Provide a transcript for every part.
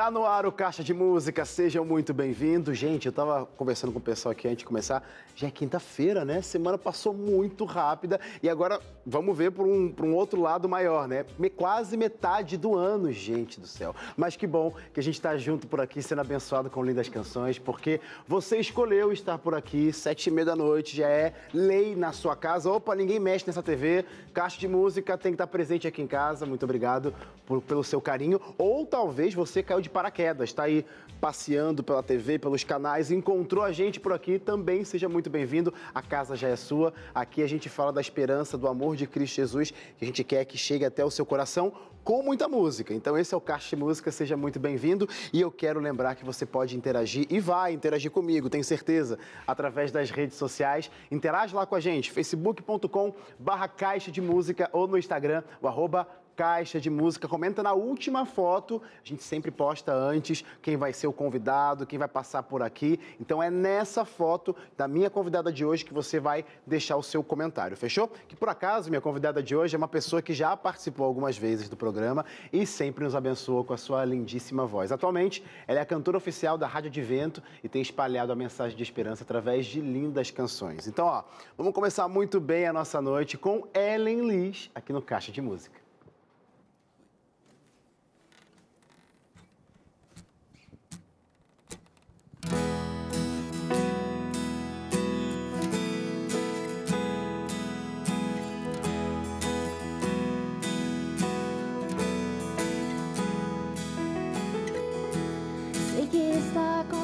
Tá no ar o Caixa de Música, sejam muito bem-vindos. Gente, eu tava conversando com o pessoal aqui antes de começar. Já é quinta-feira, né? Semana passou muito rápida e agora vamos ver por um, por um outro lado maior, né? Quase metade do ano, gente do céu. Mas que bom que a gente tá junto por aqui, sendo abençoado com lindas canções, porque você escolheu estar por aqui, sete e meia da noite, já é lei na sua casa. Opa, ninguém mexe nessa TV. Caixa de Música tem que estar presente aqui em casa. Muito obrigado por, pelo seu carinho. Ou talvez você caiu de paraquedas, está aí passeando pela TV, pelos canais, encontrou a gente por aqui, também seja muito bem-vindo. A casa já é sua. Aqui a gente fala da esperança, do amor de Cristo Jesus, que a gente quer que chegue até o seu coração com muita música. Então esse é o Caixa de Música, seja muito bem-vindo. E eu quero lembrar que você pode interagir e vai interagir comigo, tenho certeza, através das redes sociais. Interage lá com a gente, facebook.com barra Caixa de Música ou no Instagram, o arroba caixa de música. Comenta na última foto. A gente sempre posta antes quem vai ser o convidado, quem vai passar por aqui. Então é nessa foto da minha convidada de hoje que você vai deixar o seu comentário, fechou? Que por acaso minha convidada de hoje é uma pessoa que já participou algumas vezes do programa e sempre nos abençoou com a sua lindíssima voz. Atualmente, ela é a cantora oficial da Rádio Advento e tem espalhado a mensagem de esperança através de lindas canções. Então, ó, vamos começar muito bem a nossa noite com Ellen Liz aqui no Caixa de Música.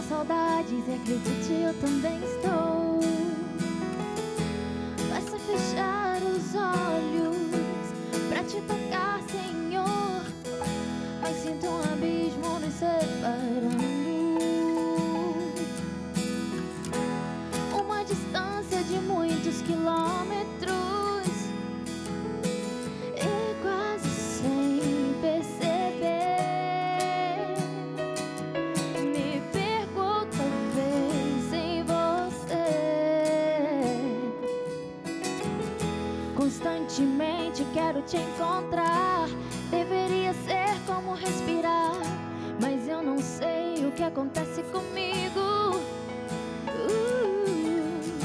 Saudades e acredite, eu também estou. Basta fechar os olhos pra te tocar, Senhor. Mas sinto um abismo nos separando. Uma distância de muitos quilômetros. Te encontrar. Deveria ser como respirar, mas eu não sei o que acontece comigo. Uh,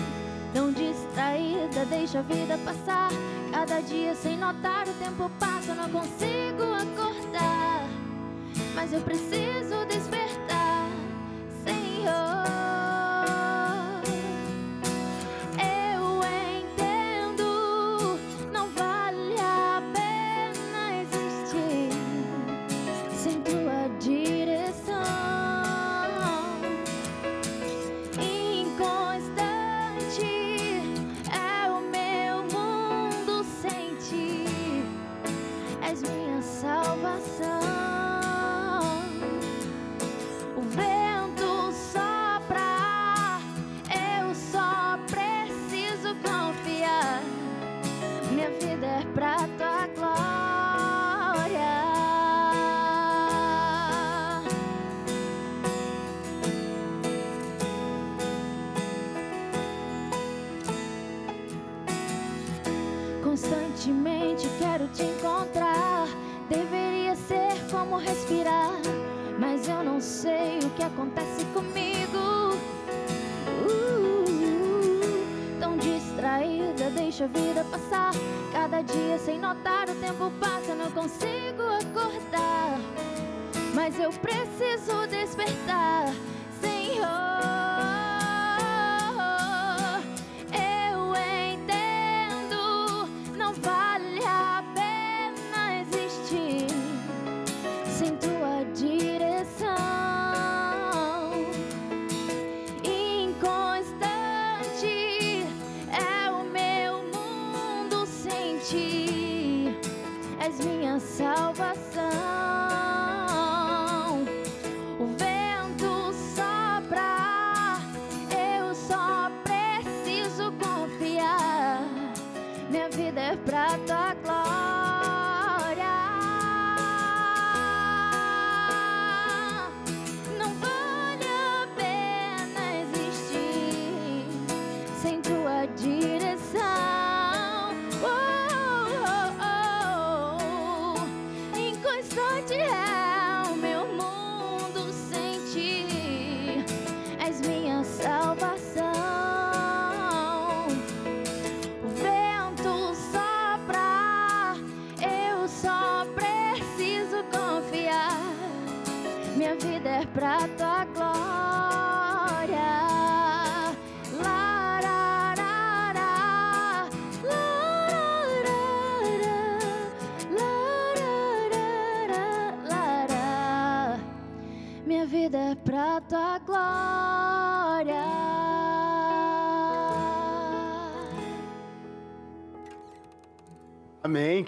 tão distraída, deixa a vida passar. Cada dia sem notar, o tempo passa, não consigo acordar. Mas eu preciso despertar,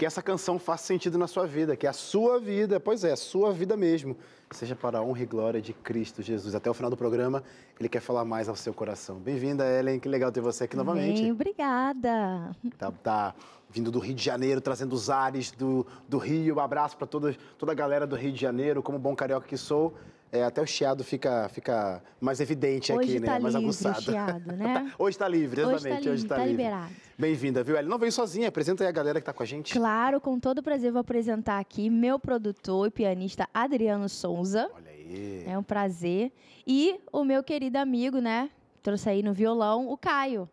Que essa canção faça sentido na sua vida, que a sua vida, pois é, a sua vida mesmo, seja para a honra e glória de Cristo Jesus. Até o final do programa, ele quer falar mais ao seu coração. Bem-vinda, Ellen. Que legal ter você aqui novamente. Bem, obrigada. Tá, tá vindo do Rio de Janeiro, trazendo os ares do, do Rio. Um abraço para toda, toda a galera do Rio de Janeiro. Como bom carioca que sou, é, até o chiado fica, fica mais evidente Hoje aqui, tá né? Mais livre o aguçado. chiado, né? Hoje está livre, Hoje tá exatamente. livre, tá liberado. Bem-vinda, viu, Ellen? Não veio sozinha, apresenta aí a galera que tá com a gente. Claro, com todo prazer vou apresentar aqui meu produtor e pianista Adriano Souza. Olha aí. É um prazer. E o meu querido amigo, né? Trouxe aí no violão, o Caio.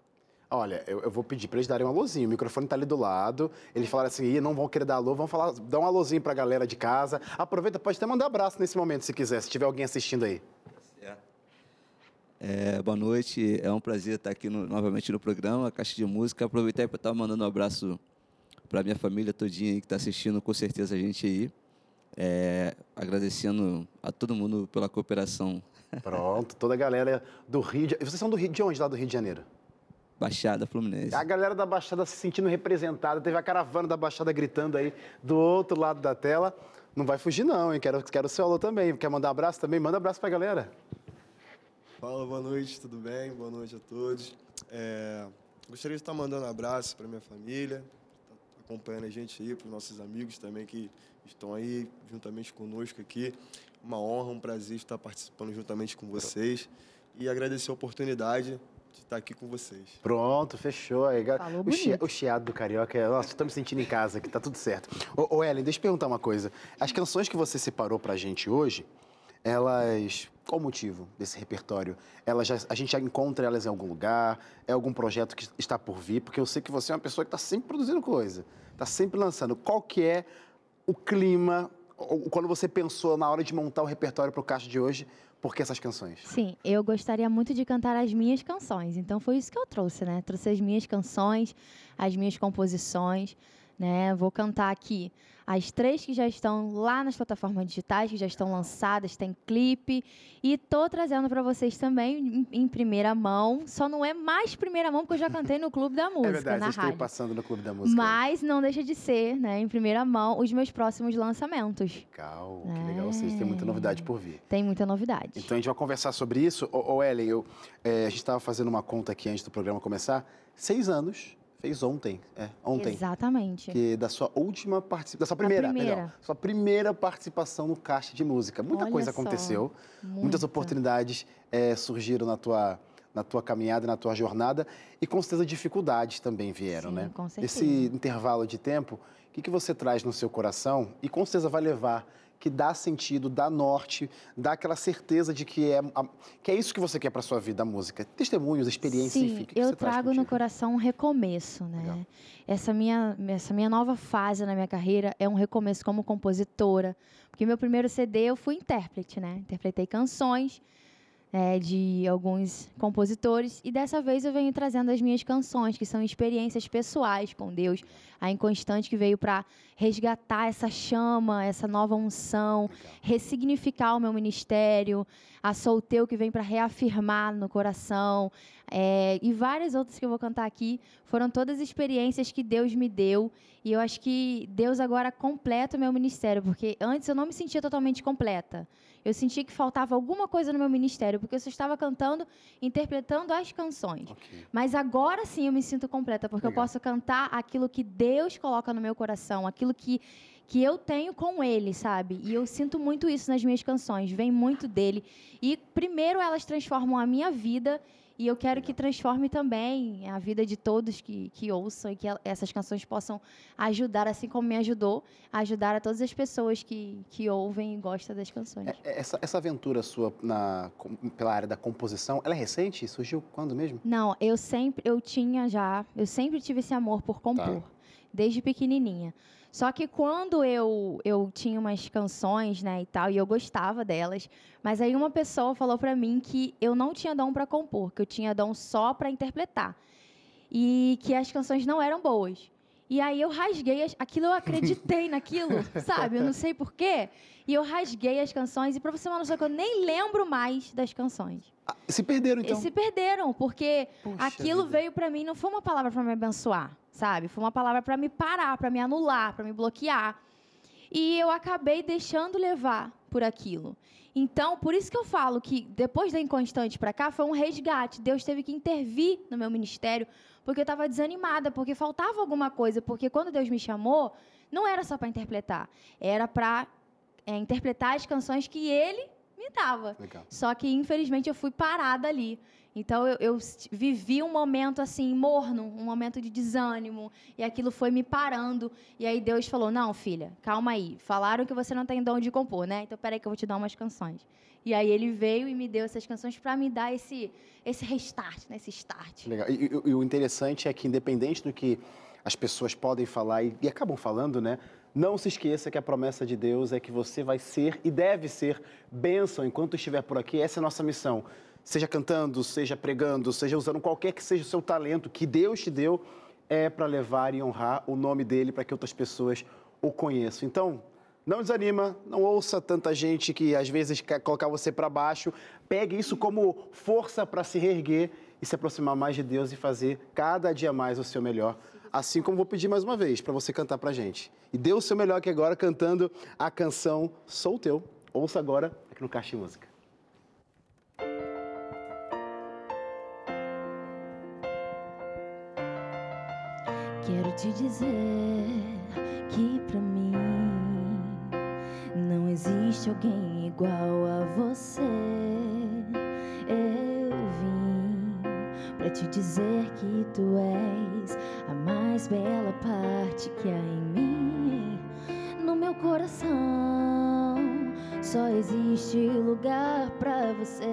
Olha, eu, eu vou pedir para eles darem um alôzinho. O microfone tá ali do lado. Eles falaram assim, não vão querer dar alô, vão falar, dar um alôzinho pra galera de casa. Aproveita, pode até mandar abraço nesse momento, se quiser, se tiver alguém assistindo aí. É, boa noite, é um prazer estar aqui no- novamente no programa Caixa de Música. Aproveitar para estar mandando um abraço para minha família todinha aí que está assistindo, com certeza a gente aí. É, agradecendo a todo mundo pela cooperação. Pronto, toda a galera do Rio de... Vocês são do Rio de onde, lá do Rio de Janeiro? Baixada Fluminense. A galera da Baixada se sentindo representada. Teve a caravana da Baixada gritando aí do outro lado da tela. Não vai fugir não, hein? Quero, quero o seu alô também. Quer mandar abraço também? Manda abraço pra galera. Fala, boa noite, tudo bem? Boa noite a todos. É, gostaria de estar mandando um abraço para minha família, tá acompanhando a gente aí, para os nossos amigos também que estão aí juntamente conosco aqui. Uma honra, um prazer estar participando juntamente com vocês e agradecer a oportunidade de estar aqui com vocês. Pronto, fechou. Aí, Falou o, bonito. o chiado do carioca, é- nossa, tô me sentindo em casa aqui, tá tudo certo. Ô, ô Ellen, deixa eu perguntar uma coisa. As canções que você separou pra gente hoje, elas. Qual o motivo desse repertório? Elas já, a gente já encontra elas em algum lugar? É algum projeto que está por vir? Porque eu sei que você é uma pessoa que está sempre produzindo coisa, está sempre lançando. Qual que é o clima, quando você pensou na hora de montar o repertório para o caixa de hoje, por que essas canções? Sim, eu gostaria muito de cantar as minhas canções. Então foi isso que eu trouxe, né? Trouxe as minhas canções, as minhas composições, né? Vou cantar aqui as três que já estão lá nas plataformas digitais, que já estão lançadas, tem clipe. E tô trazendo para vocês também em, em primeira mão. Só não é mais primeira mão, porque eu já cantei no Clube da Música, é verdade, na estão rádio. passando no Clube da Música. Mas não deixa de ser, né, em primeira mão, os meus próximos lançamentos. Legal, que legal. Vocês têm muita novidade por vir. Tem muita novidade. Então a gente vai conversar sobre isso. Ô, ô Ellen, eu, é, a gente estava fazendo uma conta aqui antes do programa começar. Seis anos, fez ontem, é, ontem. Exatamente. Que da sua última participação, da sua primeira, primeira. melhor, sua primeira participação no Caixa de Música. Muita Olha coisa só, aconteceu, muitas muita. oportunidades é, surgiram na tua, na tua caminhada, na tua jornada e com certeza dificuldades também vieram, Sim, né? com certeza. Esse intervalo de tempo, o que, que você traz no seu coração e com certeza vai levar que dá sentido, dá norte, dá aquela certeza de que é, que é isso que você quer para sua vida, a música. Testemunhos, experiência, Sim, enfim. que que eu traz trago no coração um recomeço, né? Legal. Essa minha, essa minha nova fase na minha carreira é um recomeço como compositora. Porque meu primeiro CD eu fui intérprete, né? Interpretei canções é, de alguns compositores. E dessa vez eu venho trazendo as minhas canções, que são experiências pessoais com Deus. A Inconstante que veio para resgatar essa chama, essa nova unção, ressignificar o meu ministério. A Solteu que vem para reafirmar no coração. É, e várias outras que eu vou cantar aqui foram todas experiências que Deus me deu. E eu acho que Deus agora completa o meu ministério, porque antes eu não me sentia totalmente completa. Eu sentia que faltava alguma coisa no meu ministério, porque eu só estava cantando, interpretando as canções. Ok. Mas agora sim eu me sinto completa, porque Legal. eu posso cantar aquilo que Deus coloca no meu coração, aquilo que, que eu tenho com Ele, sabe? E eu sinto muito isso nas minhas canções, vem muito dele. E primeiro elas transformam a minha vida. E eu quero que transforme também a vida de todos que, que ouçam e que essas canções possam ajudar, assim como me ajudou, a ajudar a todas as pessoas que, que ouvem e gostam das canções. É- é- Essa, essa aventura sua na, pela área da composição, ela é recente? Surgiu quando mesmo? Não, eu sempre, eu tinha já, eu sempre tive esse amor por compor. desde pequenininha. Só que quando eu, eu tinha umas canções, né, e tal, e eu gostava delas, mas aí uma pessoa falou para mim que eu não tinha dom para compor, que eu tinha dom só para interpretar. E que as canções não eram boas. E aí eu rasguei as, aquilo, eu acreditei naquilo, sabe? Eu não sei porquê. E eu rasguei as canções, e para você ter uma noção que eu nem lembro mais das canções. Ah, se perderam, então? E se perderam, porque Puxa aquilo vida. veio para mim, não foi uma palavra para me abençoar sabe? Foi uma palavra para me parar, para me anular, para me bloquear. E eu acabei deixando levar por aquilo. Então, por isso que eu falo que depois da inconstante para cá foi um resgate. Deus teve que intervir no meu ministério, porque eu estava desanimada, porque faltava alguma coisa. Porque quando Deus me chamou, não era só para interpretar, era para é, interpretar as canções que Ele me dava. Legal. Só que, infelizmente, eu fui parada ali. Então eu, eu, vivi um momento assim morno, um momento de desânimo, e aquilo foi me parando. E aí Deus falou: "Não, filha, calma aí. Falaram que você não tem dom de compor, né? Então peraí que eu vou te dar umas canções". E aí ele veio e me deu essas canções para me dar esse esse restart, né? esse start. Legal. E, e, e, o interessante é que independente do que as pessoas podem falar e, e acabam falando, né? Não se esqueça que a promessa de Deus é que você vai ser e deve ser bênção enquanto estiver por aqui. Essa é a nossa missão seja cantando, seja pregando, seja usando qualquer que seja o seu talento que Deus te deu, é para levar e honrar o nome dele para que outras pessoas o conheçam. Então, não desanima, não ouça tanta gente que às vezes quer colocar você para baixo. Pegue isso como força para se reerguer e se aproximar mais de Deus e fazer cada dia mais o seu melhor. Assim como vou pedir mais uma vez para você cantar para gente. E dê o seu melhor aqui agora cantando a canção Sou Teu. Ouça agora aqui no Caixa de Música. Quero te dizer que pra mim não existe alguém igual a você. Eu vim pra te dizer que tu és a mais bela parte que há em mim. No meu coração só existe lugar pra você.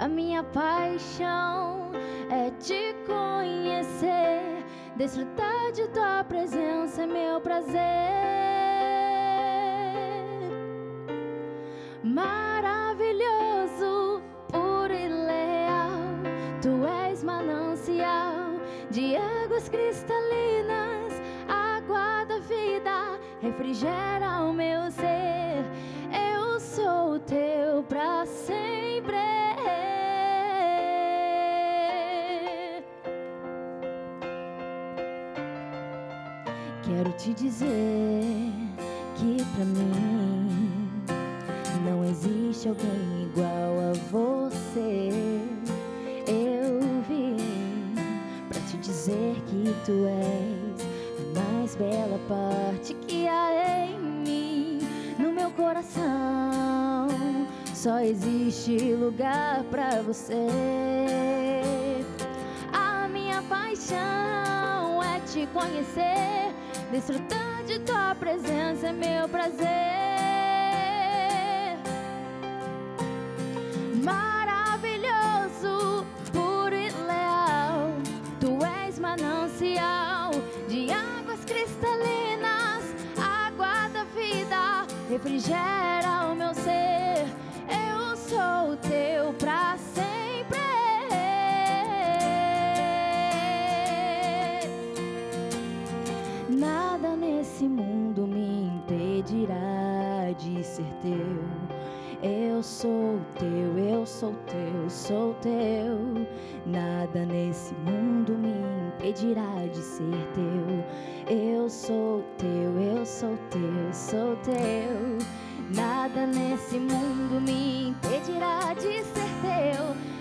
A minha paixão é te conhecer Desfrutar de tua presença é meu prazer. Maravilhoso, puro e leal, tu és manancial de águas cristalinas, água da vida, refrigera dizer que pra mim não existe alguém igual a você. Eu vim pra te dizer que tu és a mais bela parte que há em mim. No meu coração só existe lugar pra você. A minha paixão é te conhecer Desfrutar de tua presença é meu prazer. Maravilhoso, puro e leal, tu és manancial de águas cristalinas, água da vida, refrigera teu. Eu sou teu, eu sou teu, sou teu. Nada nesse mundo me impedirá de ser teu. Eu sou teu, eu sou teu, sou teu. Nada nesse mundo me impedirá de ser teu.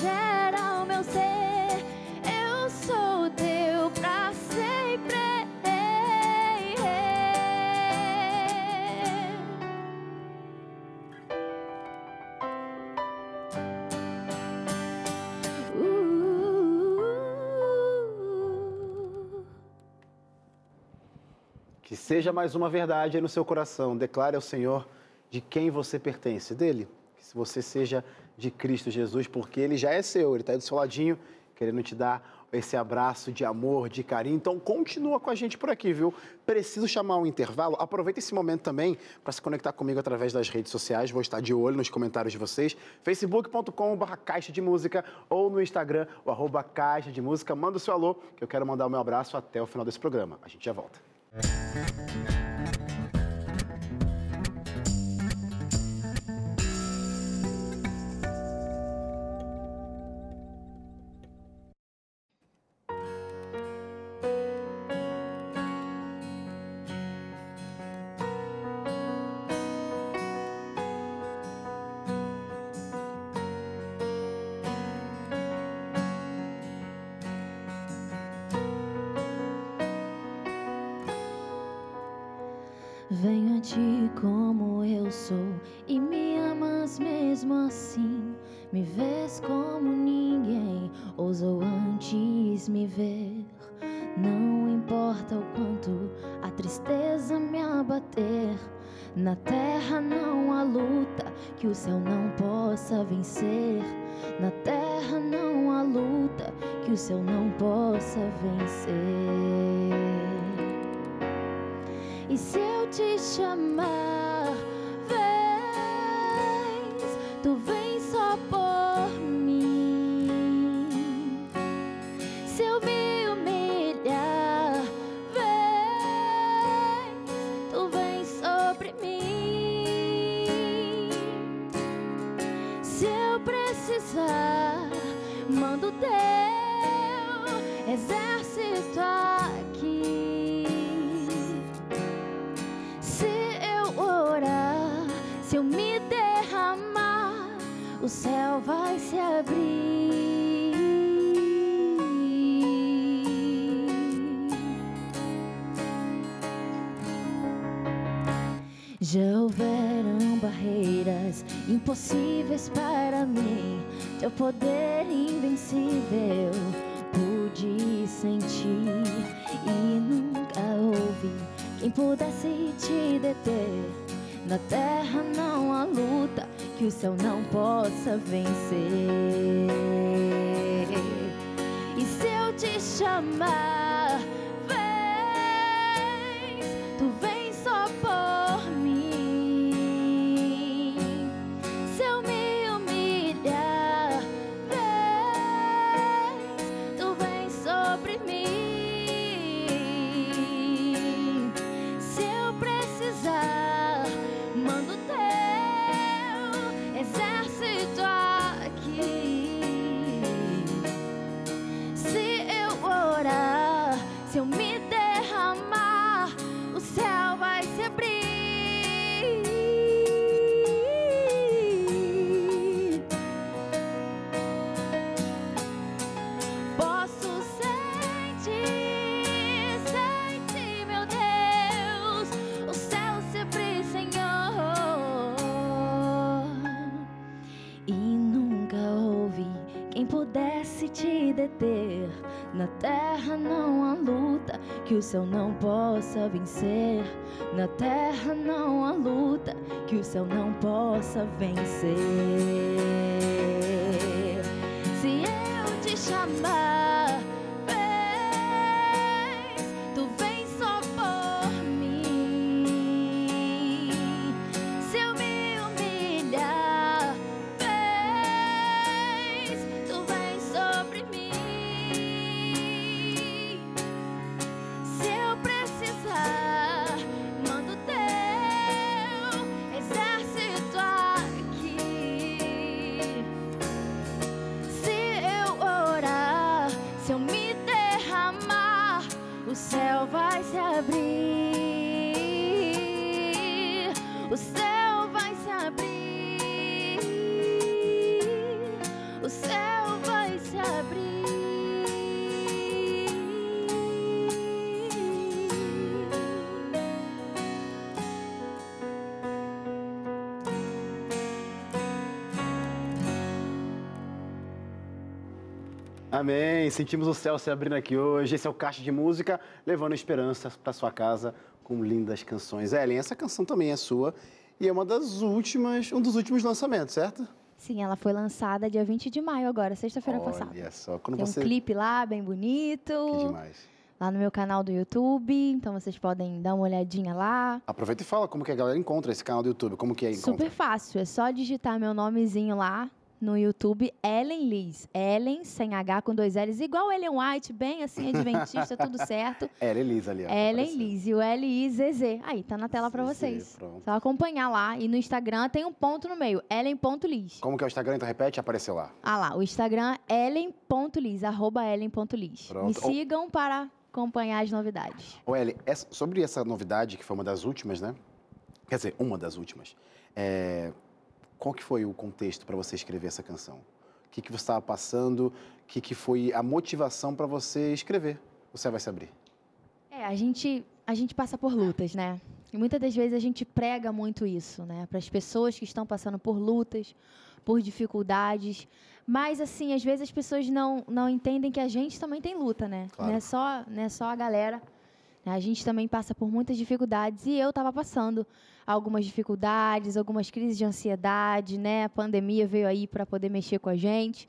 gera o meu ser. Eu sou teu pra sempre. Uh. Que seja mais uma verdade aí no seu coração. Declare ao Senhor de quem você pertence, dele. Que você seja de Cristo Jesus, porque ele já é seu, ele está aí do seu ladinho, querendo te dar esse abraço de amor, de carinho. Então, continua com a gente por aqui, viu? Preciso chamar um intervalo. Aproveita esse momento também para se conectar comigo através das redes sociais. Vou estar de olho nos comentários de vocês. facebook.com.br Caixa de Música ou no Instagram, o arroba Caixa de Música. Manda o seu alô, que eu quero mandar o meu abraço até o final desse programa. A gente já volta. Venho impossíveis para mim, teu poder invencível pude sentir e nunca ouvi quem pudesse te deter. Na terra não há luta que o céu não possa vencer. E se eu te chamar, te deter. Na terra não há luta que o céu não possa vencer. Na terra não há luta que o céu não possa vencer. Amém. Sentimos o céu se abrindo aqui hoje. Esse é o Caixa de Música, levando esperança para sua casa com lindas canções. Ellen, essa canção também é sua e é uma das últimas, um dos últimos lançamentos, certo? Sim, ela foi lançada dia 20 de maio agora, sexta-feira passada. Olha só, quando Tem você... um clipe lá, bem bonito. Que demais. Lá no meu canal do YouTube, então vocês podem dar uma olhadinha lá. Aproveita e fala como que a galera encontra esse canal do YouTube, como que é encontra. Super fácil, é só digitar meu nomezinho lá no YouTube, Ellen Liz. Ellen, sem H, com dois L's, igual Ellen White, bem assim, adventista, tudo certo. Ellen Liz ali, ó. Ellen. Liz e o L-I-Z-Z. Aí, tá na tela pra ZZ, vocês. pronto. Só acompanhar lá. E no Instagram tem um ponto no meio, ellen.liz. Como que é o Instagram? Então repete, apareceu lá. Ah lá, o Instagram é ellen.liz, arroba ellen.liz. Pronto. Me sigam para acompanhar as novidades. Ô, Ellen, essa- sobre essa novidade, que foi uma das últimas, né? Quer dizer, uma das últimas. É, Qual que foi o contexto para você escrever essa canção? O que, que você estava passando? O que, que foi a motivação para você escrever? Você vai se abrir. É, a gente, a gente passa por lutas, né? E muitas das vezes a gente prega muito isso, né? Para as pessoas que estão passando por lutas, por dificuldades. Mas, assim, às vezes as pessoas não, não entendem que a gente também tem luta, né? Claro. Não, é só, não é só a galera. Né? A gente também passa por muitas dificuldades. E eu estava passando algumas dificuldades, algumas crises de ansiedade, né? A pandemia veio aí para poder mexer com a gente.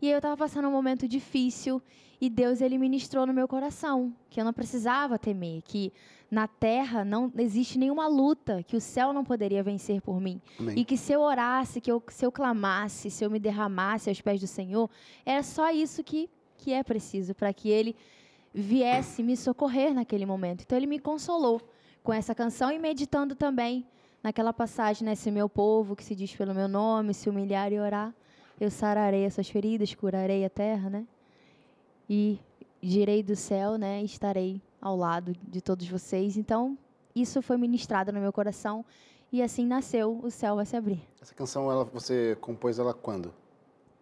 E eu estava passando um momento difícil e Deus ele ministrou no meu coração que eu não precisava temer, que na terra não existe nenhuma luta que o céu não poderia vencer por mim. Amém. E que se eu orasse, que eu, se eu clamasse, se eu me derramasse aos pés do Senhor, era só isso que, que é preciso para que Ele viesse me socorrer naquele momento. Então Ele me consolou com essa canção e meditando também naquela passagem, né? Se meu povo, que se diz pelo meu nome, se humilhar e orar, eu sararei as suas feridas, curarei a terra, né? E direi do céu, né? Estarei ao lado de todos vocês. Então, isso foi ministrado no meu coração e assim nasceu o céu vai se abrir. Essa canção, ela, você compôs ela quando?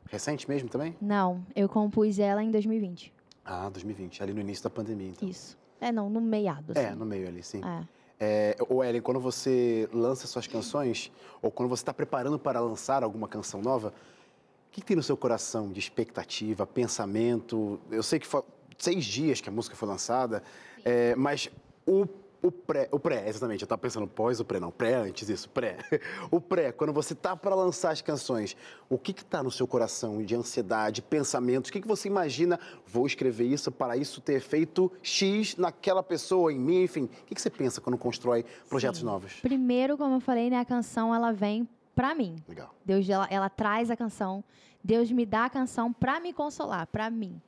Recente mesmo também? Não, eu compus ela em 2020. Ah, 2020, ali no início da pandemia, então. Isso. É, não, no meiado. Assim. É, no meio ali, sim. É. É, Ellen, quando você lança suas canções, ou quando você está preparando para lançar alguma canção nova, o que, que tem no seu coração de expectativa, pensamento? Eu sei que foi seis dias que a música foi lançada, é, mas o, o pré, o pré, exatamente, eu estava pensando pós o pré, não, pré antes isso, pré. O pré, quando você tá para lançar as canções, o que que tá no seu coração de ansiedade, pensamentos? O que que você imagina, vou escrever isso para isso ter feito X naquela pessoa, em mim, enfim. O que que você pensa quando constrói projetos Sim. novos? Primeiro, como eu falei, né, a canção ela vem pra mim. Legal. Deus ela, ela traz a canção. Deus me dá a canção pra me consolar, pra mim.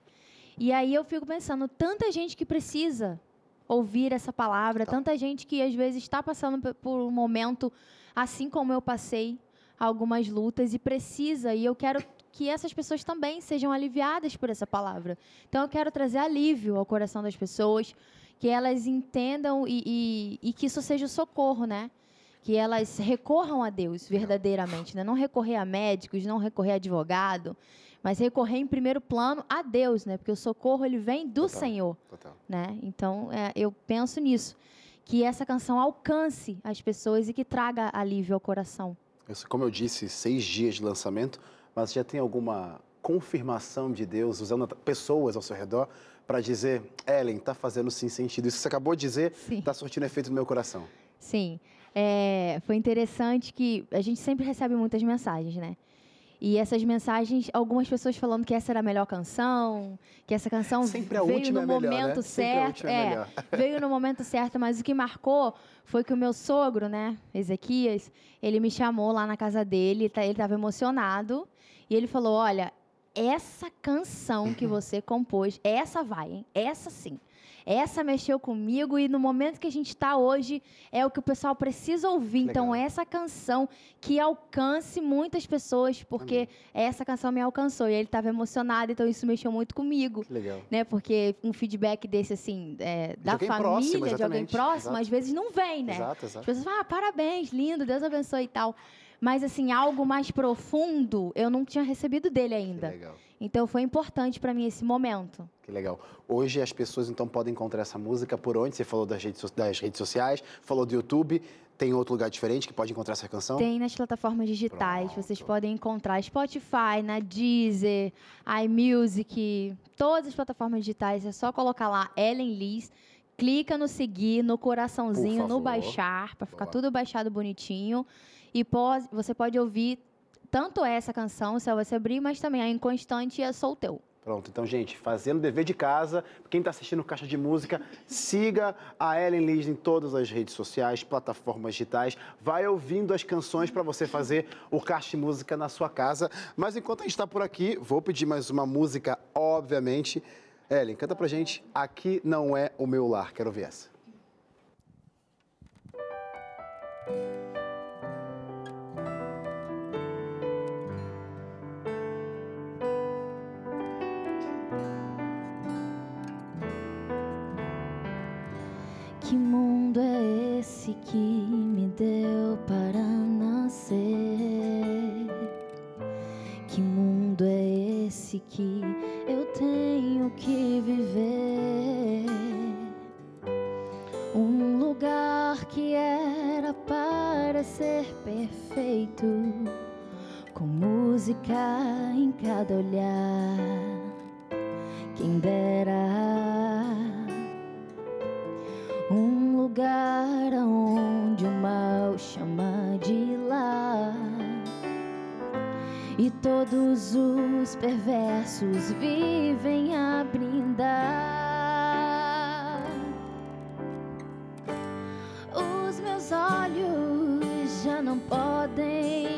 E aí eu fico pensando, tanta gente que precisa ouvir essa palavra, Tá. tanta gente que às vezes está passando por um momento assim como eu passei algumas lutas e precisa e eu quero que essas pessoas também sejam aliviadas por essa palavra. Então eu quero trazer alívio ao coração das pessoas, que elas entendam e, e, e que isso seja o socorro, né? Que elas recorram a Deus verdadeiramente, né? Não recorrer a médicos, não recorrer a advogado, mas recorrer em primeiro plano a Deus, né? Porque o socorro ele vem do Total. Senhor, Total. né? Então é, eu penso nisso, que essa canção alcance as pessoas e que traga alívio ao coração. Como eu disse, seis dias de lançamento, mas já tem alguma confirmação de Deus usando pessoas ao seu redor para dizer, Ellen, tá fazendo sim sentido. Isso que você acabou de dizer, Sim. tá surtindo efeito no meu coração. Sim. É, foi interessante que a gente sempre recebe muitas mensagens, né? E essas mensagens, algumas pessoas falando que essa era a melhor canção, que essa canção veio no é melhor, momento né? Sempre a certo. é é, melhor. veio no momento certo, mas o que marcou foi que o meu sogro, né, Ezequias, ele me chamou lá na casa dele, tá- ele estava emocionado, e ele falou: Olha, essa canção que você compôs, essa vai, hein? Essa sim. Essa mexeu comigo e no momento que a gente está hoje é o que o pessoal precisa ouvir. Então, Legal. essa canção que alcance muitas pessoas, porque essa canção me alcançou. E ele estava emocionado, então isso mexeu muito comigo Que legal. né? Porque um feedback desse, assim, é, da família, próximo, de alguém próximo, exato. às vezes não vem, né? Exato, As exato. pessoas falam, ah, parabéns, lindo, Deus abençoe e tal. Mas, assim, algo mais profundo, eu não tinha recebido dele Que ainda. legal. Então, foi importante para mim esse momento. Que legal. Hoje as pessoas então podem encontrar essa música por onde? Você falou das redes, das redes sociais, falou do YouTube. Tem outro lugar diferente que pode encontrar essa canção? Tem nas plataformas digitais, Pronto. vocês podem encontrar Spotify, na Deezer, iMusic, todas as plataformas digitais. É só colocar lá Ellen Liz, clica no seguir, no coraçãozinho, no baixar, para ficar Boa. tudo baixado bonitinho. E pode, você pode ouvir tanto essa canção, se você abrir, mas também a Inconstante e Sou Teu. Pronto, então, gente, fazendo dever de casa, quem está assistindo Caixa de Música, siga a Ellen Liz em todas as redes sociais, plataformas digitais, vai ouvindo as canções para você fazer o Caixa de Música na sua casa. Mas enquanto a gente está por aqui, vou pedir mais uma música, obviamente. Ellen, canta pra gente Aqui Não É o Meu Lar, quero ver essa. Que me deu para nascer? Que mundo é esse que eu tenho que viver? Um lugar que era para ser perfeito, com música em cada olhar. Quem dera lugar onde o mal chama de lar e todos os perversos vivem a brindar. Os meus olhos já não podem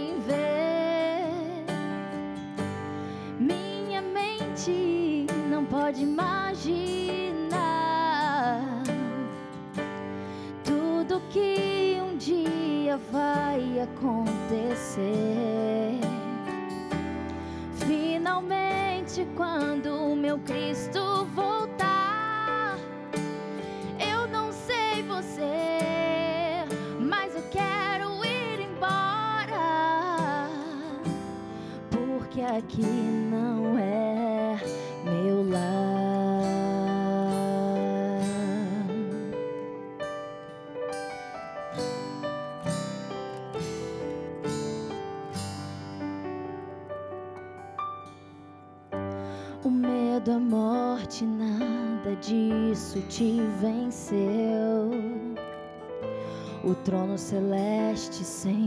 celeste sempre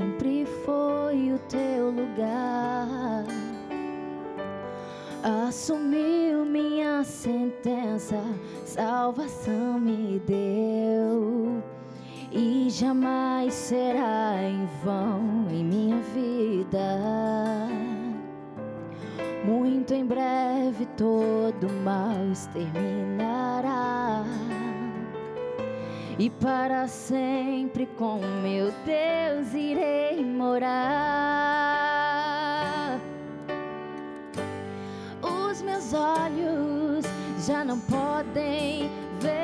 já não podem ver.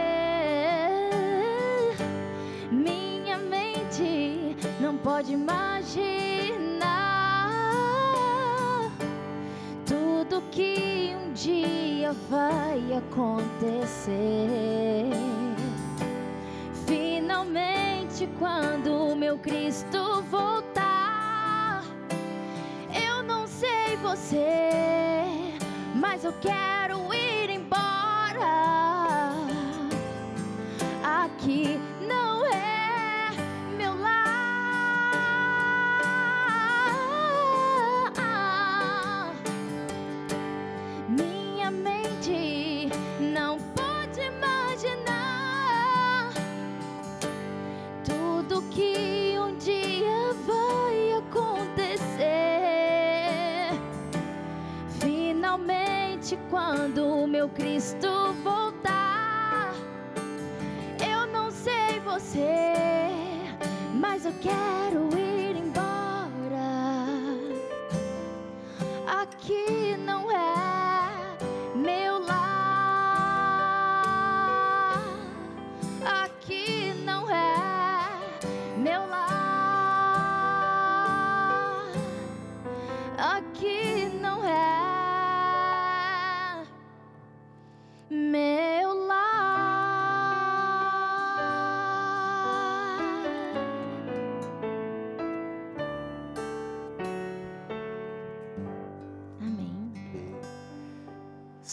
Minha mente não pode imaginar tudo que um dia vai acontecer. Finalmente, quando meu Cristo voltar, eu não sei você, mas eu quero Aqui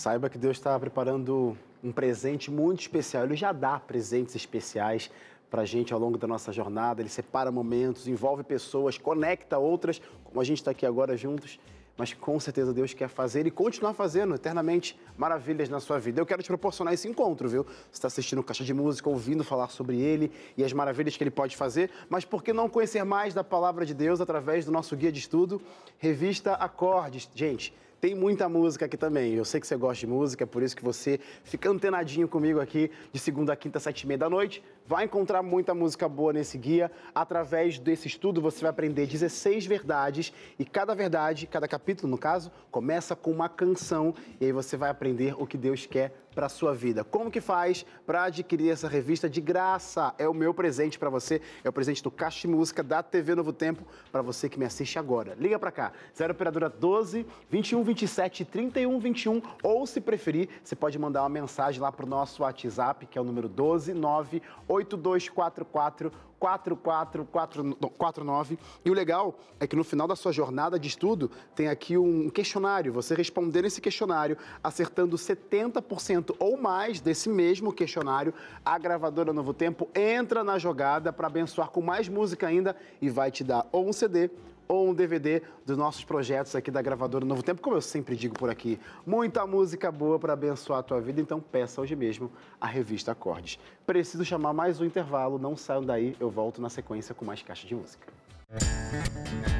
Saiba que Deus está preparando um presente muito especial. Ele já dá presentes especiais para a gente ao longo da nossa jornada. Ele separa momentos, envolve pessoas, conecta outras, como a gente está aqui agora juntos mas com certeza Deus quer fazer e continuar fazendo eternamente maravilhas na sua vida. Eu quero te proporcionar esse encontro, viu? Você está assistindo Caixa de Música, ouvindo falar sobre ele e as maravilhas que ele pode fazer, mas por que não conhecer mais da palavra de Deus através do nosso guia de estudo, Revista Acordes? Gente, tem muita música aqui também. Eu sei que você gosta de música, é por isso que você fica antenadinho comigo aqui de segunda a quinta, sete e meia da noite. Vai encontrar muita música boa nesse guia. Através desse estudo, você vai aprender 16 verdades e cada verdade, cada capítulo, no caso, começa com uma canção e aí você vai aprender o que Deus quer para sua vida. Como que faz para adquirir essa revista de graça? É o meu presente para você, é o presente do Caixa de Música da TV Novo Tempo para você que me assiste agora. Liga para cá, 0 operadora 12 21 27 31 21 ou se preferir, você pode mandar uma mensagem lá para o nosso WhatsApp, que é o número 12 9 8244 4449. E o legal é que no final da sua jornada de estudo tem aqui um questionário. Você respondendo esse questionário, acertando 70% ou mais desse mesmo questionário, a gravadora Novo Tempo entra na jogada para abençoar com mais música ainda e vai te dar ou um CD ou um DVD dos nossos projetos aqui da gravadora Novo Tempo, como eu sempre digo por aqui. Muita música boa para abençoar a tua vida, então peça hoje mesmo a revista Acordes. Preciso chamar mais um intervalo, não saiam daí, eu volto na sequência com mais caixa de música. fraco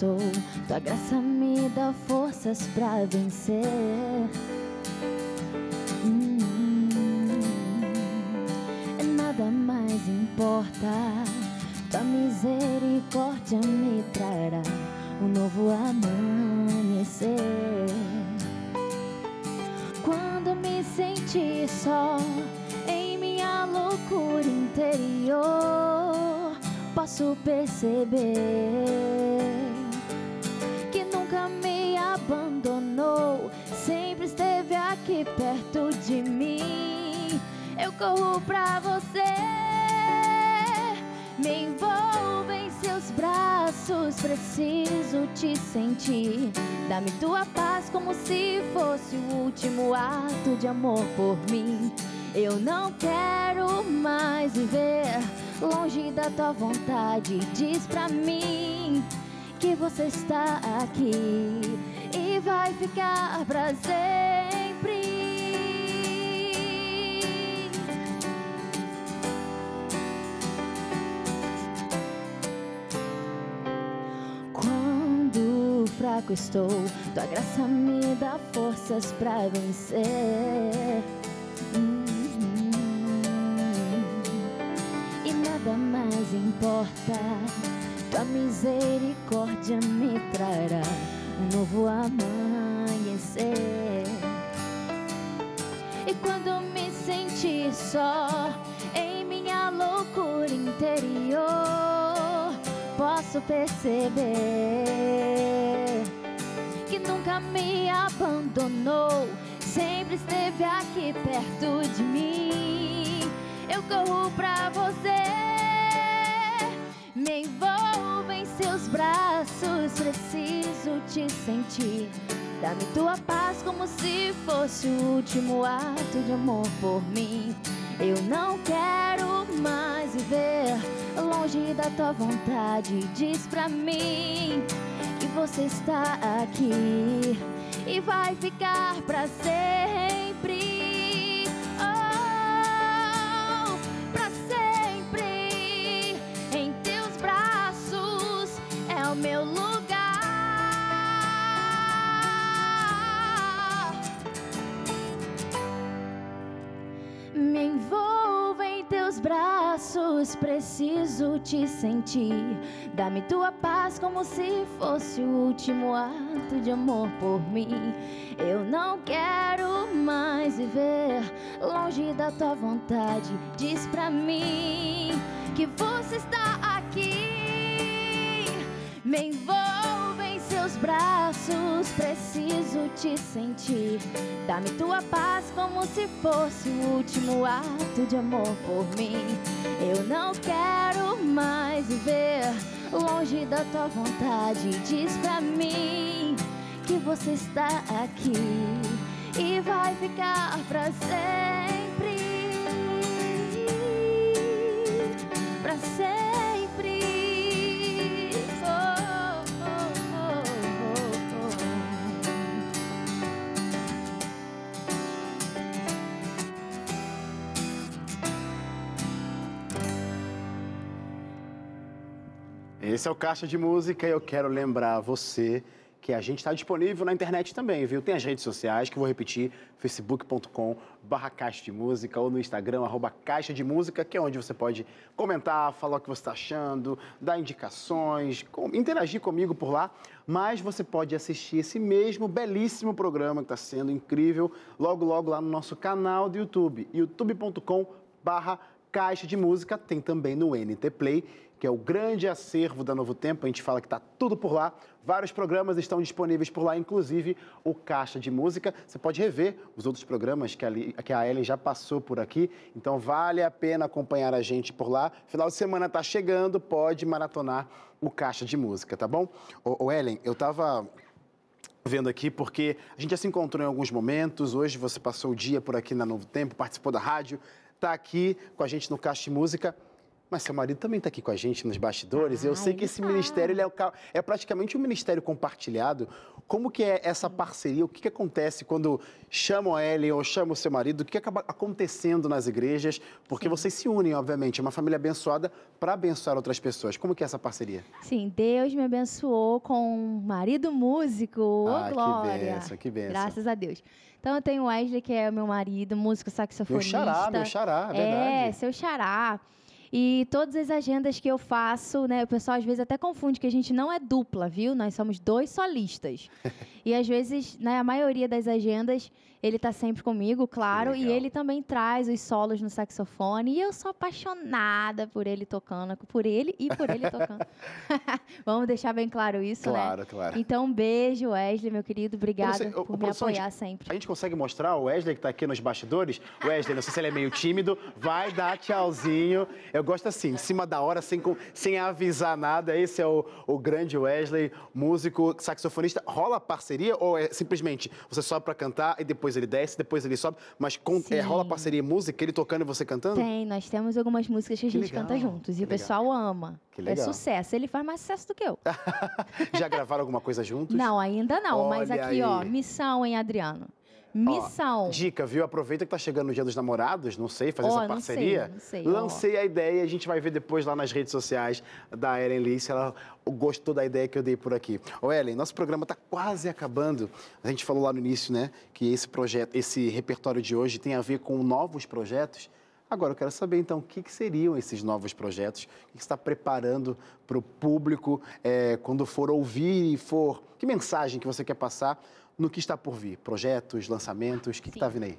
estou, tua graça me dá forças pra vencer. Longe da tua vontade. Diz pra mim que você está aqui e vai ficar para sempre. Quando fraco estou, tua graça me dá forças para vencer. Tua misericórdia me trará um novo amanhecer. E quando me senti só em minha loucura interior, posso perceber que nunca me abandonou, sempre esteve aqui perto de mim. Eu corro pra você, me envolvo em seus braços, preciso te sentir. Dá-me tua paz como se fosse o último ato de amor por mim. Eu não quero mais viver longe da tua vontade. Diz pra mim que você está aqui e vai ficar pra sempre. Meu lugar. Me envolvo em teus braços, preciso te sentir. Dá-me tua paz como se fosse o último ato de amor por mim. Eu não quero mais viver longe da tua vontade. Diz pra mim que você está Me envolve em seus braços, preciso te sentir. Dá-me tua paz como se fosse o último ato de amor por mim. Eu não quero mais viver longe da tua vontade. Diz pra mim que você está aqui e vai ficar pra sempre. Esse é o Caixa de Música e eu quero lembrar você que a gente está disponível na internet também, viu? Tem as redes sociais, que eu vou repetir, facebook.com barra Caixa de Música ou no Instagram, arroba Caixa de Música, que é onde você pode comentar, falar o que você está achando, dar indicações, interagir comigo por lá. Mas você pode assistir esse mesmo belíssimo programa que está sendo incrível logo, logo lá no nosso canal do YouTube, youtube.com barra Caixa de Música, tem também no NT Play, que é o grande acervo da Novo Tempo. A gente fala que está tudo por lá. Vários programas estão disponíveis por lá, inclusive o Caixa de Música. Você pode rever os outros programas que a, que a Ellen já passou por aqui. Então vale a pena acompanhar a gente por lá. Final de semana está chegando, pode maratonar o Caixa de Música, tá bom? Ô, ô Ellen, eu estava vendo aqui, porque a gente já se encontrou em alguns momentos. Hoje você passou o dia por aqui na Novo Tempo, participou da rádio, está aqui com a gente no Caixa Música. Mas seu marido também está aqui com a gente nos bastidores. e eu Ah, sei que esse tá. ministério ele é, é praticamente um ministério compartilhado. Como que é essa parceria? O que, que acontece quando chamam a Ellen ou chamam o seu marido? O que, que acaba acontecendo nas igrejas? Porque vocês se unem, obviamente. É uma família abençoada para abençoar outras pessoas. Como que é essa parceria? Sim, Deus me abençoou com um marido músico. Ah, que glória. bênção, que bênção. Graças a Deus. Então eu tenho o Wesley, que é o meu marido, músico Meu saxofonista. xará, meu xará, é verdade. É, seu xará. E todas as agendas que eu faço, né? O pessoal às vezes até confunde que a gente não é dupla, viu? Nós somos dois solistas. e às vezes, né, a maioria das agendas, ele tá sempre comigo, claro. E ele também traz os solos no saxofone. E eu sou apaixonada por ele tocando, por ele e por ele tocando. Vamos deixar bem claro isso, né? Claro, claro. Então, um beijo, Wesley, meu querido. Obrigada sei, por me gente- apoiar sempre. A gente consegue mostrar o Wesley que está aqui nos bastidores? Wesley, não sei se ele é meio tímido, vai dar tchauzinho. Eu gosto assim, em cima da hora, sem, sem avisar nada. Esse é o, o grande Wesley, músico, saxofonista. Rola parceria ou é simplesmente você sobe para cantar e depois ele desce, depois ele sobe? Mas com- é, rola parceria música, ele tocando e você cantando? Tem, nós temos algumas músicas que a gente legal, canta juntos. que E o pessoal ama. Que É legal. sucesso. Ele faz mais sucesso do que eu. Já gravaram alguma coisa juntos? Não, ainda não. mas Olha aqui, ó, aí. missão, hein, Adriano? Missão. Dica, viu? Aproveita que tá chegando o Dia dos Namorados, não sei, fazer Ó, essa não parceria. sei, não sei, ó. Lancei a ideia e a gente vai ver depois lá nas redes sociais da Ellen Lee se ela gostou da ideia que eu dei por aqui. Ô Ellen, nosso programa tá quase acabando. A gente falou lá no início, né, que esse projeto, esse repertório de hoje tem a ver com novos projetos. Agora eu quero saber então o que, que seriam esses novos projetos, o que que você está preparando para o público eh, quando for ouvir e for. Que mensagem que você quer passar no que está por vir? Projetos, lançamentos, o que está vindo aí?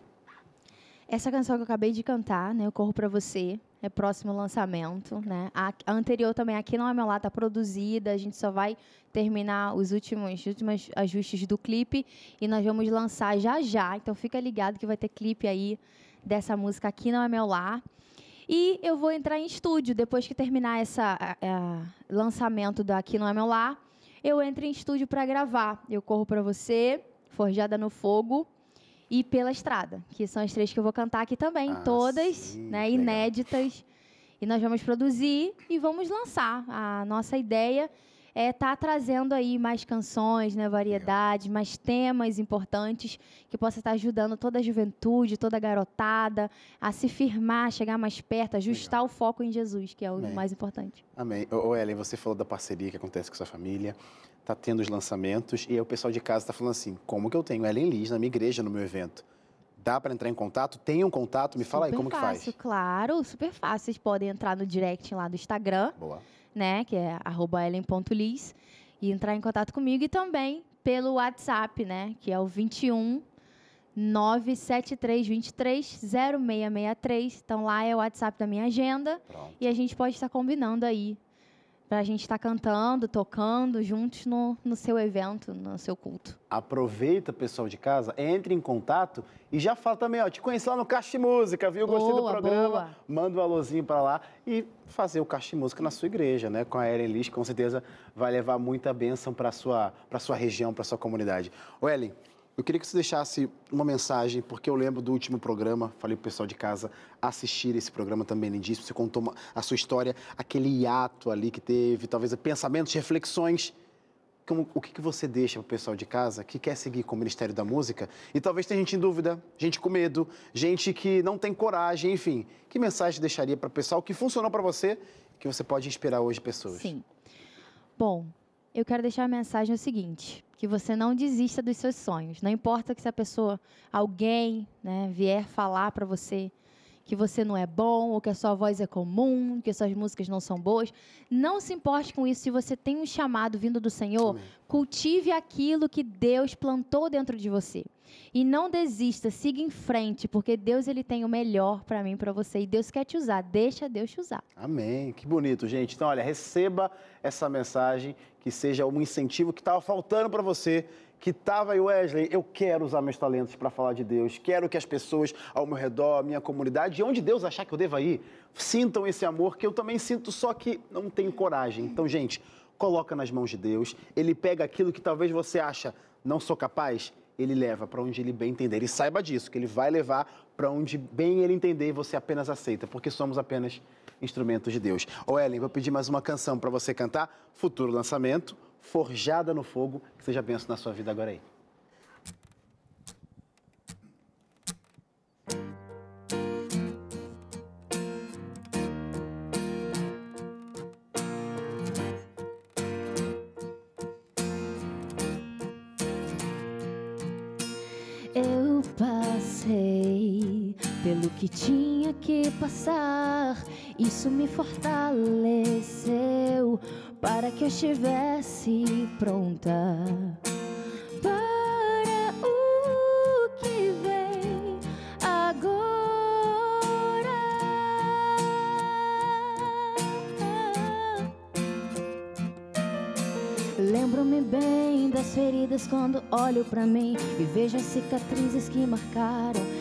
Essa canção que eu acabei de cantar, né? Eu Corro Pra Você, é próximo lançamento, né? A, anterior também, Aqui Não É Meu Lá, tá produzida. A gente só vai terminar os últimos, últimos ajustes do clipe e nós vamos lançar já já. Então fica ligado que vai ter clipe aí dessa música Aqui Não É Meu Lar. E eu vou entrar em estúdio depois que terminar a- lançamento do Aqui Não É Meu Lar. Eu entro em estúdio para gravar. Eu corro para você, Forjada no Fogo e Pela Estrada, que são as três que eu vou cantar aqui também, Ah, todas, sim, né, legal. inéditas. E nós vamos produzir e vamos lançar. A nossa ideia é estar trazendo aí mais canções, né, variedades, mais temas importantes que possa estar ajudando toda a juventude, toda a garotada a se firmar, chegar mais perto, ajustar o foco em Jesus, que é o Amém. mais importante. Amém. Ô, Ellen, você falou da parceria que acontece com sua família, tá tendo os lançamentos e aí o pessoal de casa está falando assim, como que eu tenho Ellen Liz na minha igreja, no meu evento? Dá para entrar em contato? Tem um contato? Me fala aí super como que fácil, faz. claro, super fácil. Vocês podem entrar no direct lá do Instagram, Boa. Né, que é arroba ellen.liz, e entrar em contato comigo e também pelo WhatsApp, né, que é o 21 97323 0663. Então lá é o WhatsApp da minha agenda Pronto. e a gente pode estar combinando aí para a gente estar tá cantando, tocando juntos no, no seu evento, no seu culto. Aproveita, pessoal de casa, entre em contato e já fala também, ó, te conheci lá no Caixa de Música, viu? Boa, Gostei do programa. Boa. Manda um alôzinho para lá e fazer o Caixa de Música na sua igreja, né? Com a Ellen Lish, com certeza vai levar muita bênção para sua, sua região, para sua comunidade. O Ellen, eu queria que você deixasse uma mensagem, porque eu lembro do último programa, falei para o pessoal de casa assistir esse programa também lindíssimo. Você contou uma, a sua história, aquele hiato ali que teve, talvez pensamentos, reflexões. Como, o que, que você deixa para o pessoal de casa que quer seguir com o Ministério da Música? E talvez tenha gente em dúvida, gente com medo, gente que não tem coragem, enfim. Que mensagem deixaria para o pessoal que funcionou para você, que você pode inspirar hoje pessoas? Sim. Bom, eu quero deixar a mensagem o seguinte: que você não desista dos seus sonhos. Não importa que se a pessoa, alguém, né, vier falar para você que você não é bom, ou que a sua voz é comum, que suas músicas não são boas. Não se importe com isso. Se você tem um chamado vindo do Senhor, Amém. cultive aquilo que Deus plantou dentro de você. E não desista, siga em frente, porque Deus ele tem o melhor para mim, para você. E Deus quer te usar, deixa Deus te usar. Amém. Que bonito, gente. Então, olha, receba essa mensagem que seja um incentivo que estava faltando para você que estava aí, Wesley, eu quero usar meus talentos para falar de Deus, quero que as pessoas ao meu redor, a minha comunidade, e onde Deus achar que eu deva ir, sintam esse amor que eu também sinto, só que não tenho coragem. Então, gente, coloca nas mãos de Deus, Ele pega aquilo que talvez você acha, não sou capaz, Ele leva para onde Ele bem entender. E saiba disso, que Ele vai levar para onde bem Ele entender e você apenas aceita, porque somos apenas instrumentos de Deus. Ô Ellen, vou pedir mais uma canção para você cantar, futuro lançamento, forjada no fogo, que seja benção na sua vida agora aí. Pelo que tinha que passar, isso me fortaleceu para que eu estivesse pronta para o que vem agora. Lembro-me bem das feridas quando olho para mim e vejo as cicatrizes que marcaram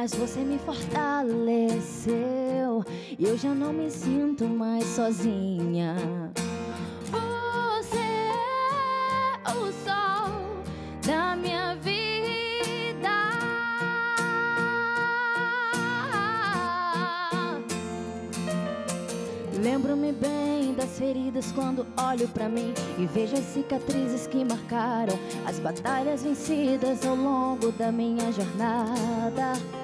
mas você me fortaleceu e eu já não me sinto mais sozinha. Você é o sol da minha vida. Lembro-me bem das feridas quando olho para mim e vejo as cicatrizes que marcaram as batalhas vencidas ao longo da minha jornada.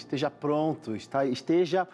Esteja pronto, está, esteja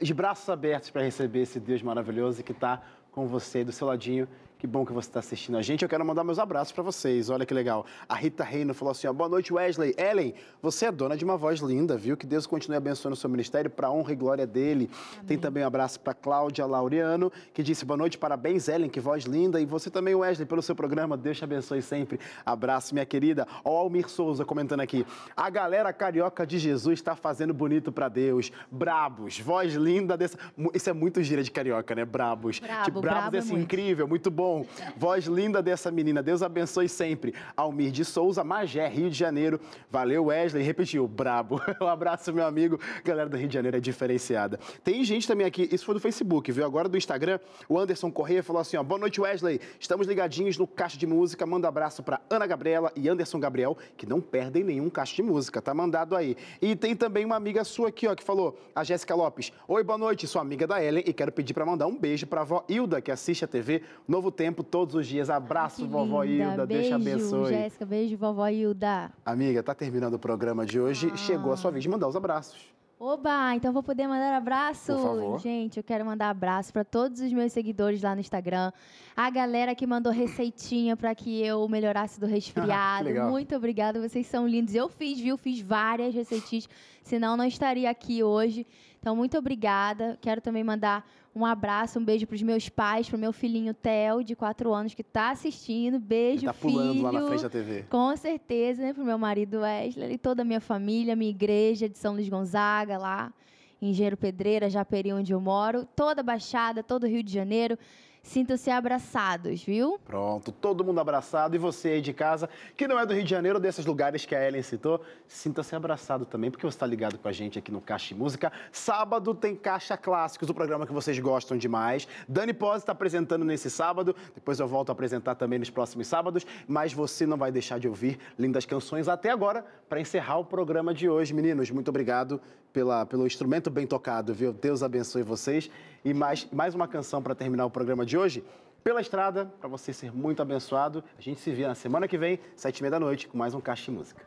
de braços abertos para receber esse Deus maravilhoso que está com você do seu ladinho que bom que você está assistindo a gente. Eu quero mandar meus abraços para vocês. Olha que legal. A Rita Reino falou assim: ó, boa noite, Wesley. Ellen, você é dona de uma voz linda, viu? Que Deus continue abençoando o seu ministério para honra e glória dele. Amém. Tem também um abraço para Cláudia Laureano, que disse boa noite, parabéns, Ellen, que voz linda. E você também, Wesley, pelo seu programa. Deus te abençoe sempre. Abraço, minha querida. Ó, Almir Souza comentando aqui. A galera carioca de Jesus está fazendo bonito para Deus. Brabos, voz linda dessa. Isso é muito gira de carioca, né? Brabos. Brabo, tipo, brabos brabo é assim, muito. incrível, muito bom Voz linda dessa menina. Deus abençoe sempre. Almir de Souza, Magé, Rio de Janeiro. Valeu, Wesley. Repetiu, brabo. Um abraço, meu amigo. Galera do Rio de Janeiro é diferenciada. Tem gente também aqui, isso foi do Facebook, viu? Agora do Instagram, o Anderson Corrêa falou assim, ó, boa noite, Wesley. Estamos ligadinhos no Caixa de Música. Manda um abraço para Ana Gabriela e Anderson Gabriel, que não perdem nenhum Caixa de Música. Tá mandado aí. E tem também uma amiga sua aqui, ó, que falou, a Jéssica Lopes. Oi, boa noite, sou amiga da Ellen e quero pedir para mandar um beijo para a avó Hilda, que assiste a TV Novo Tempo todos os dias. Abraço, Que vovó linda. Hilda. Beijo, Deus te abençoe. Jéssica, beijo, vovó Hilda. Amiga, tá terminando o programa de hoje. Ah. Chegou a sua vez de mandar os abraços. Oba, então vou poder mandar abraço. Por favor. Gente, eu quero mandar abraço para todos os meus seguidores lá no Instagram. A galera que mandou receitinha para que eu melhorasse do resfriado. Muito obrigada, vocês são lindos. Eu fiz, viu? Fiz várias receitinhas, senão não estaria aqui hoje. Então, muito obrigada. Quero também mandar um abraço, um beijo para os meus pais, para o meu filhinho Theo, de 4 anos, que está assistindo. Beijo, Ele tá pulando filho. lá na frente da TV. Com certeza, né? Pro meu marido Wesley e toda a minha família, minha igreja de São Luís Gonzaga, lá em Engenheiro Pedreira, Japeri, onde eu moro. Toda a Baixada, todo o Rio de Janeiro. Sintam-se abraçados, viu? Pronto, todo mundo abraçado. E você aí de casa, que não é do Rio de Janeiro, desses lugares que a Ellen citou, sinta-se abraçado também, porque você está ligado com a gente aqui no Caixa de Música. Sábado tem Caixa Clássicos, o programa que vocês gostam demais. Dani Pós está apresentando nesse sábado, depois eu volto a apresentar também nos próximos sábados, mas você não vai deixar de ouvir lindas canções até agora, para encerrar o programa de hoje. Meninos, muito obrigado pela, pelo instrumento bem tocado, viu? Deus abençoe vocês. E mais, mais uma canção para terminar o programa de hoje. Pela estrada, para você ser muito abençoado. A gente se vê na semana que vem, sete e meia da noite, com mais um Caixa de Música.